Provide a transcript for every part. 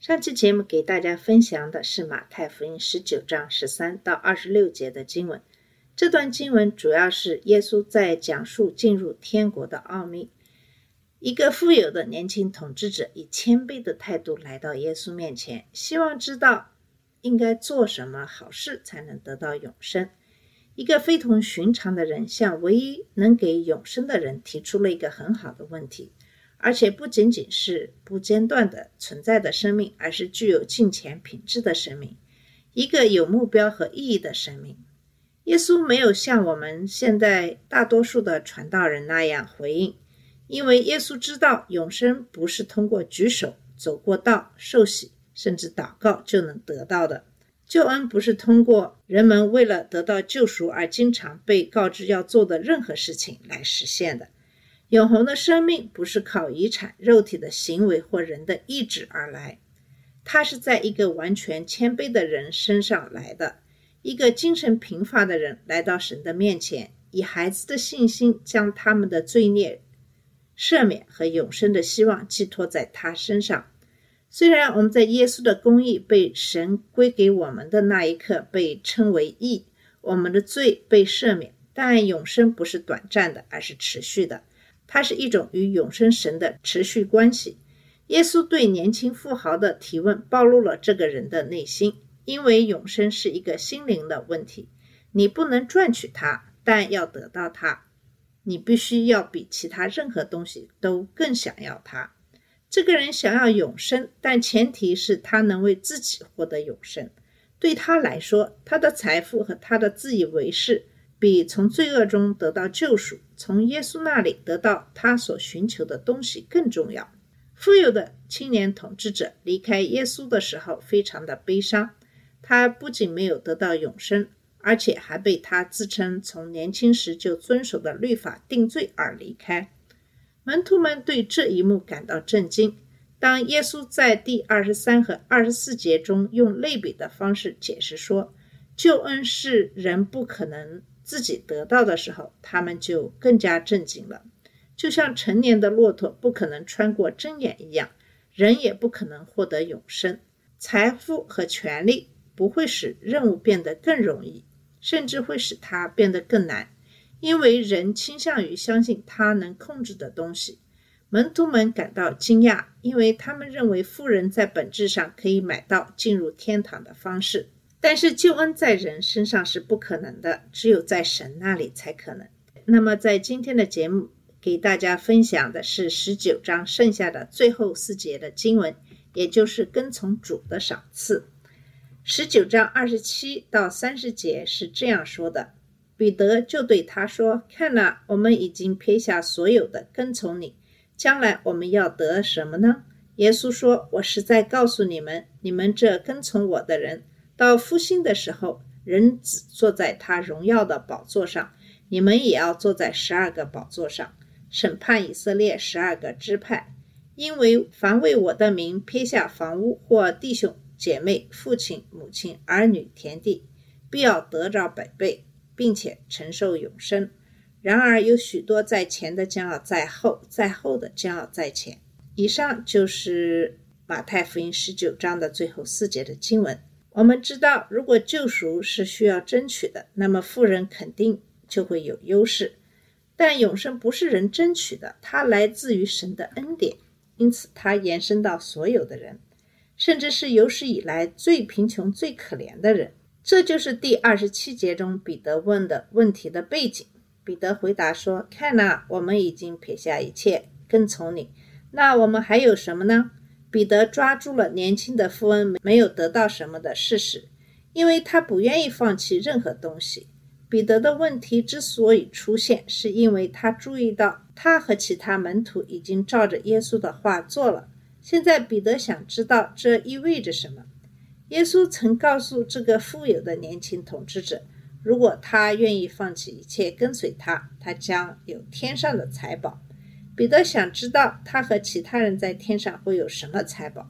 上期节目给大家分享的是马太福音十九章十三到二十六节的经文。这段经文主要是耶稣在讲述进入天国的奥秘。一个富有的年轻统治者以谦卑的态度来到耶稣面前，希望知道应该做什么好事才能得到永生。一个非同寻常的人向唯一能给永生的人提出了一个很好的问题。而且不仅仅是不间断的存在的生命，而是具有金钱品质的生命，一个有目标和意义的生命。耶稣没有像我们现在大多数的传道人那样回应，因为耶稣知道永生不是通过举手、走过道、受洗，甚至祷告就能得到的。救恩不是通过人们为了得到救赎而经常被告知要做的任何事情来实现的。永恒的生命不是靠遗产、肉体的行为或人的意志而来，它是在一个完全谦卑的人身上来的。一个精神贫乏的人来到神的面前，以孩子的信心将他们的罪孽赦免和永生的希望寄托在他身上。虽然我们在耶稣的公义被神归给我们的那一刻被称为义，我们的罪被赦免，但永生不是短暂的，而是持续的。它是一种与永生神的持续关系。耶稣对年轻富豪的提问暴露了这个人的内心，因为永生是一个心灵的问题。你不能赚取它，但要得到它，你必须要比其他任何东西都更想要它。这个人想要永生，但前提是他能为自己获得永生。对他来说，他的财富和他的自以为是。比从罪恶中得到救赎，从耶稣那里得到他所寻求的东西更重要。富有的青年统治者离开耶稣的时候，非常的悲伤。他不仅没有得到永生，而且还被他自称从年轻时就遵守的律法定罪而离开。门徒们对这一幕感到震惊。当耶稣在第二十三和二十四节中用类比的方式解释说，救恩是人不可能。自己得到的时候，他们就更加震惊了。就像成年的骆驼不可能穿过针眼一样，人也不可能获得永生。财富和权力不会使任务变得更容易，甚至会使它变得更难，因为人倾向于相信他能控制的东西。门徒们感到惊讶，因为他们认为富人在本质上可以买到进入天堂的方式。但是救恩在人身上是不可能的，只有在神那里才可能。那么，在今天的节目给大家分享的是十九章剩下的最后四节的经文，也就是跟从主的赏赐。十九章二十七到三十节是这样说的：彼得就对他说：“看哪，我们已经撇下所有的跟从你，将来我们要得什么呢？”耶稣说：“我实在告诉你们，你们这跟从我的人。”到复兴的时候，人子坐在他荣耀的宝座上，你们也要坐在十二个宝座上，审判以色列十二个支派。因为凡为我的名撇下房屋或弟兄姐妹、父亲母亲、儿女、田地，必要得着百倍，并且承受永生。然而有许多在前的将要在后，在后的将要在前。以上就是马太福音十九章的最后四节的经文。我们知道，如果救赎是需要争取的，那么富人肯定就会有优势。但永生不是人争取的，它来自于神的恩典，因此它延伸到所有的人，甚至是有史以来最贫穷、最可怜的人。这就是第二十七节中彼得问的问题的背景。彼得回答说：“看呐，我们已经撇下一切，跟从你，那我们还有什么呢？”彼得抓住了年轻的富翁没有得到什么的事实，因为他不愿意放弃任何东西。彼得的问题之所以出现，是因为他注意到他和其他门徒已经照着耶稣的话做了。现在彼得想知道这意味着什么。耶稣曾告诉这个富有的年轻统治者，如果他愿意放弃一切跟随他，他将有天上的财宝。彼得想知道他和其他人在天上会有什么财宝。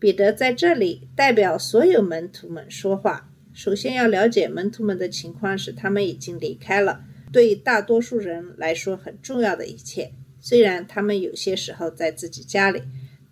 彼得在这里代表所有门徒们说话。首先要了解门徒们的情况是，他们已经离开了对大多数人来说很重要的一切。虽然他们有些时候在自己家里，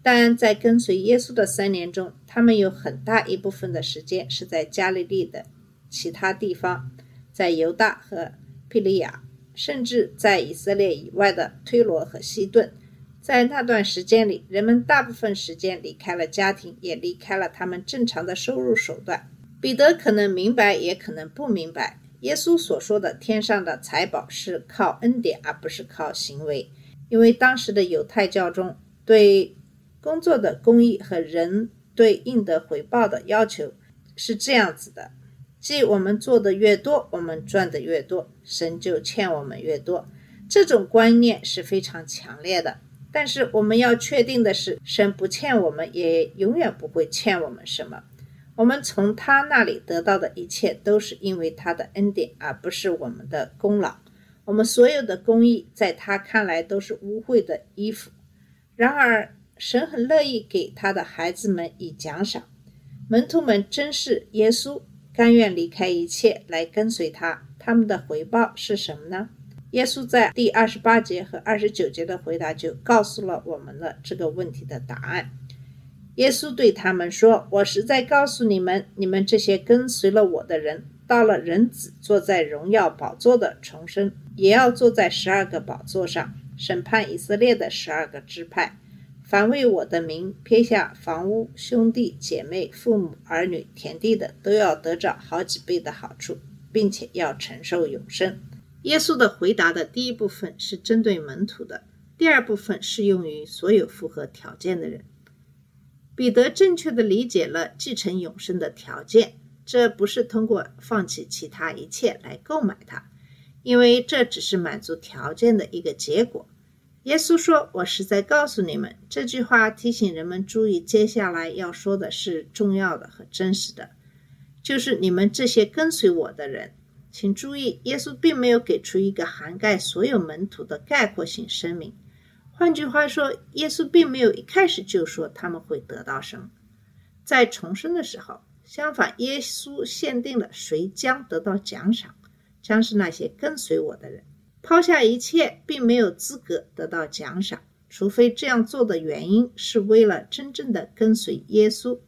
但在跟随耶稣的三年中，他们有很大一部分的时间是在加利利的其他地方，在犹大和庇利亚。甚至在以色列以外的推罗和西顿，在那段时间里，人们大部分时间离开了家庭，也离开了他们正常的收入手段。彼得可能明白，也可能不明白，耶稣所说的天上的财宝是靠恩典，而不是靠行为。因为当时的犹太教中对工作的公益和人对应得回报的要求是这样子的。即我们做的越多，我们赚的越多，神就欠我们越多。这种观念是非常强烈的。但是我们要确定的是，神不欠我们，也永远不会欠我们什么。我们从他那里得到的一切，都是因为他的恩典，而不是我们的功劳。我们所有的公益，在他看来都是污秽的衣服。然而，神很乐意给他的孩子们以奖赏。门徒们珍视耶稣。甘愿离开一切来跟随他，他们的回报是什么呢？耶稣在第二十八节和二十九节的回答就告诉了我们了这个问题的答案。耶稣对他们说：“我实在告诉你们，你们这些跟随了我的人，到了人子坐在荣耀宝座的重生，也要坐在十二个宝座上，审判以色列的十二个支派。”凡为我的名撇下房屋、兄弟姐妹、父母、儿女、田地的，都要得着好几倍的好处，并且要承受永生。耶稣的回答的第一部分是针对门徒的，第二部分适用于所有符合条件的人。彼得正确的理解了继承永生的条件，这不是通过放弃其他一切来购买它，因为这只是满足条件的一个结果。耶稣说：“我是在告诉你们，这句话提醒人们注意，接下来要说的是重要的和真实的，就是你们这些跟随我的人，请注意，耶稣并没有给出一个涵盖所有门徒的概括性声明。换句话说，耶稣并没有一开始就说他们会得到什么。在重生的时候，相反，耶稣限定了谁将得到奖赏，将是那些跟随我的人。”抛下一切，并没有资格得到奖赏，除非这样做的原因是为了真正的跟随耶稣。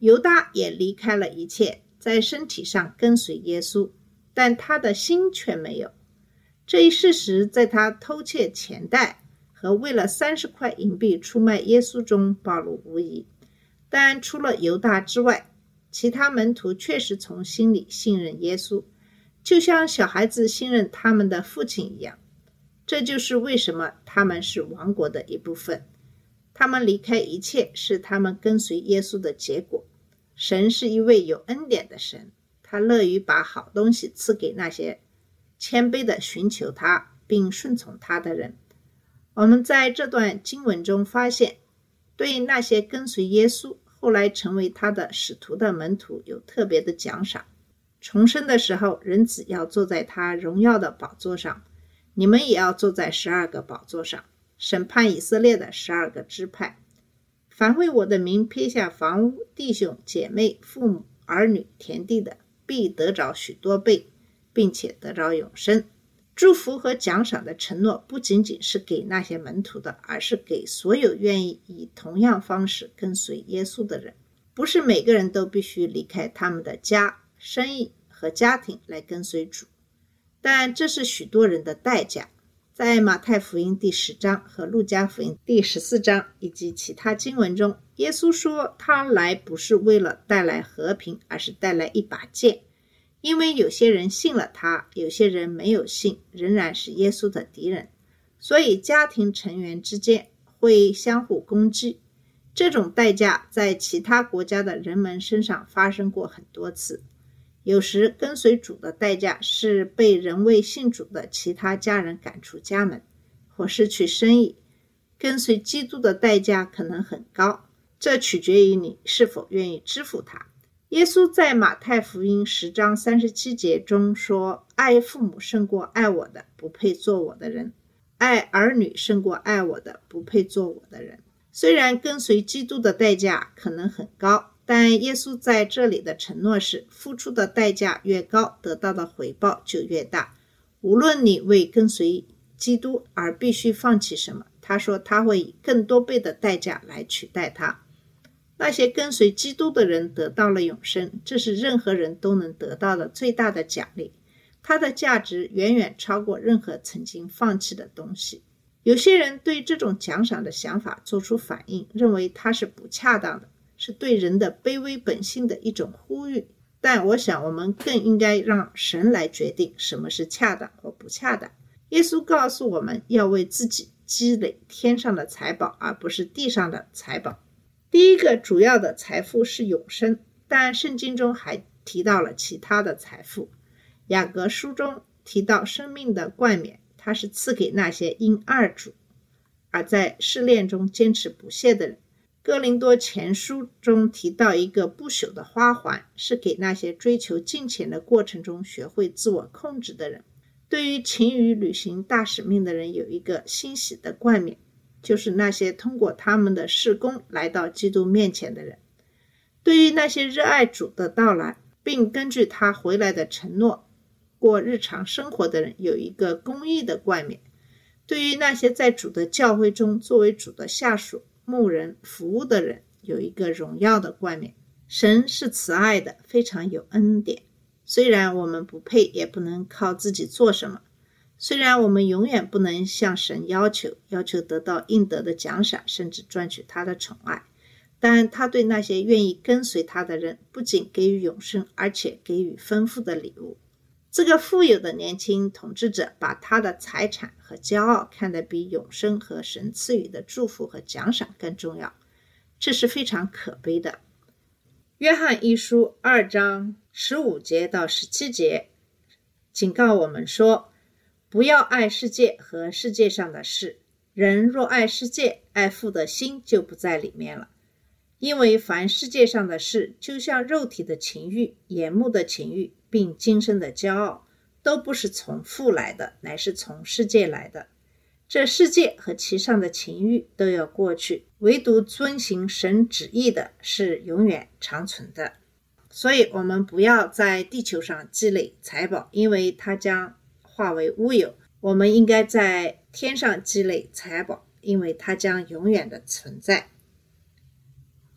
犹大也离开了一切，在身体上跟随耶稣，但他的心却没有。这一事实在他偷窃钱袋和为了三十块银币出卖耶稣中暴露无遗。但除了犹大之外，其他门徒确实从心里信任耶稣。就像小孩子信任他们的父亲一样，这就是为什么他们是王国的一部分。他们离开一切，是他们跟随耶稣的结果。神是一位有恩典的神，他乐于把好东西赐给那些谦卑的寻求他并顺从他的人。我们在这段经文中发现，对那些跟随耶稣后来成为他的使徒的门徒有特别的奖赏。重生的时候，人子要坐在他荣耀的宝座上，你们也要坐在十二个宝座上，审判以色列的十二个支派。凡为我的名撇下房屋、弟兄姐妹、父母、儿女、田地的，必得着许多倍，并且得着永生。祝福和奖赏的承诺不仅仅是给那些门徒的，而是给所有愿意以同样方式跟随耶稣的人。不是每个人都必须离开他们的家。生意和家庭来跟随主，但这是许多人的代价。在马太福音第十章和路加福音第十四章以及其他经文中，耶稣说他来不是为了带来和平，而是带来一把剑。因为有些人信了他，有些人没有信，仍然是耶稣的敌人，所以家庭成员之间会相互攻击。这种代价在其他国家的人们身上发生过很多次。有时跟随主的代价是被仍未信主的其他家人赶出家门，或失去生意。跟随基督的代价可能很高，这取决于你是否愿意支付它。耶稣在马太福音十章三十七节中说：“爱父母胜过爱我的，不配做我的人；爱儿女胜过爱我的，不配做我的人。”虽然跟随基督的代价可能很高，但耶稣在这里的承诺是：付出的代价越高，得到的回报就越大。无论你为跟随基督而必须放弃什么，他说他会以更多倍的代价来取代它。那些跟随基督的人得到了永生，这是任何人都能得到的最大的奖励。它的价值远远超过任何曾经放弃的东西。有些人对这种奖赏的想法做出反应，认为它是不恰当的，是对人的卑微本性的一种呼吁。但我想，我们更应该让神来决定什么是恰当或不恰当。耶稣告诉我们要为自己积累天上的财宝，而不是地上的财宝。第一个主要的财富是永生，但圣经中还提到了其他的财富。雅各书中提到生命的冠冕，它是赐给那些因二主而在试炼中坚持不懈的人。哥林多前书中提到一个不朽的花环，是给那些追求金钱的过程中学会自我控制的人。对于勤于履行大使命的人，有一个欣喜的冠冕。就是那些通过他们的事工来到基督面前的人。对于那些热爱主的到来，并根据他回来的承诺过日常生活的人，有一个公义的冠冕。对于那些在主的教会中作为主的下属、牧人服务的人，有一个荣耀的冠冕。神是慈爱的，非常有恩典。虽然我们不配，也不能靠自己做什么。虽然我们永远不能向神要求，要求得到应得的奖赏，甚至赚取他的宠爱，但他对那些愿意跟随他的人，不仅给予永生，而且给予丰富的礼物。这个富有的年轻统治者把他的财产和骄傲看得比永生和神赐予的祝福和奖赏更重要，这是非常可悲的。约翰一书二章十五节到十七节警告我们说。不要爱世界和世界上的事。人若爱世界，爱父的心就不在里面了。因为凡世界上的事，就像肉体的情欲、眼目的情欲，并今生的骄傲，都不是从父来的，乃是从世界来的。这世界和其上的情欲都要过去，唯独遵行神旨意的是永远长存的。所以，我们不要在地球上积累财宝，因为它将。化为乌有，我们应该在天上积累财宝，因为它将永远的存在。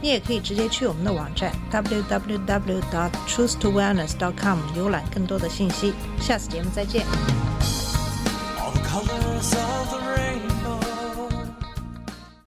你也可以直接去我们的网站 www dot truth to wellness dot com 浏览更多的信息。下次节目再见。All the colors of the rain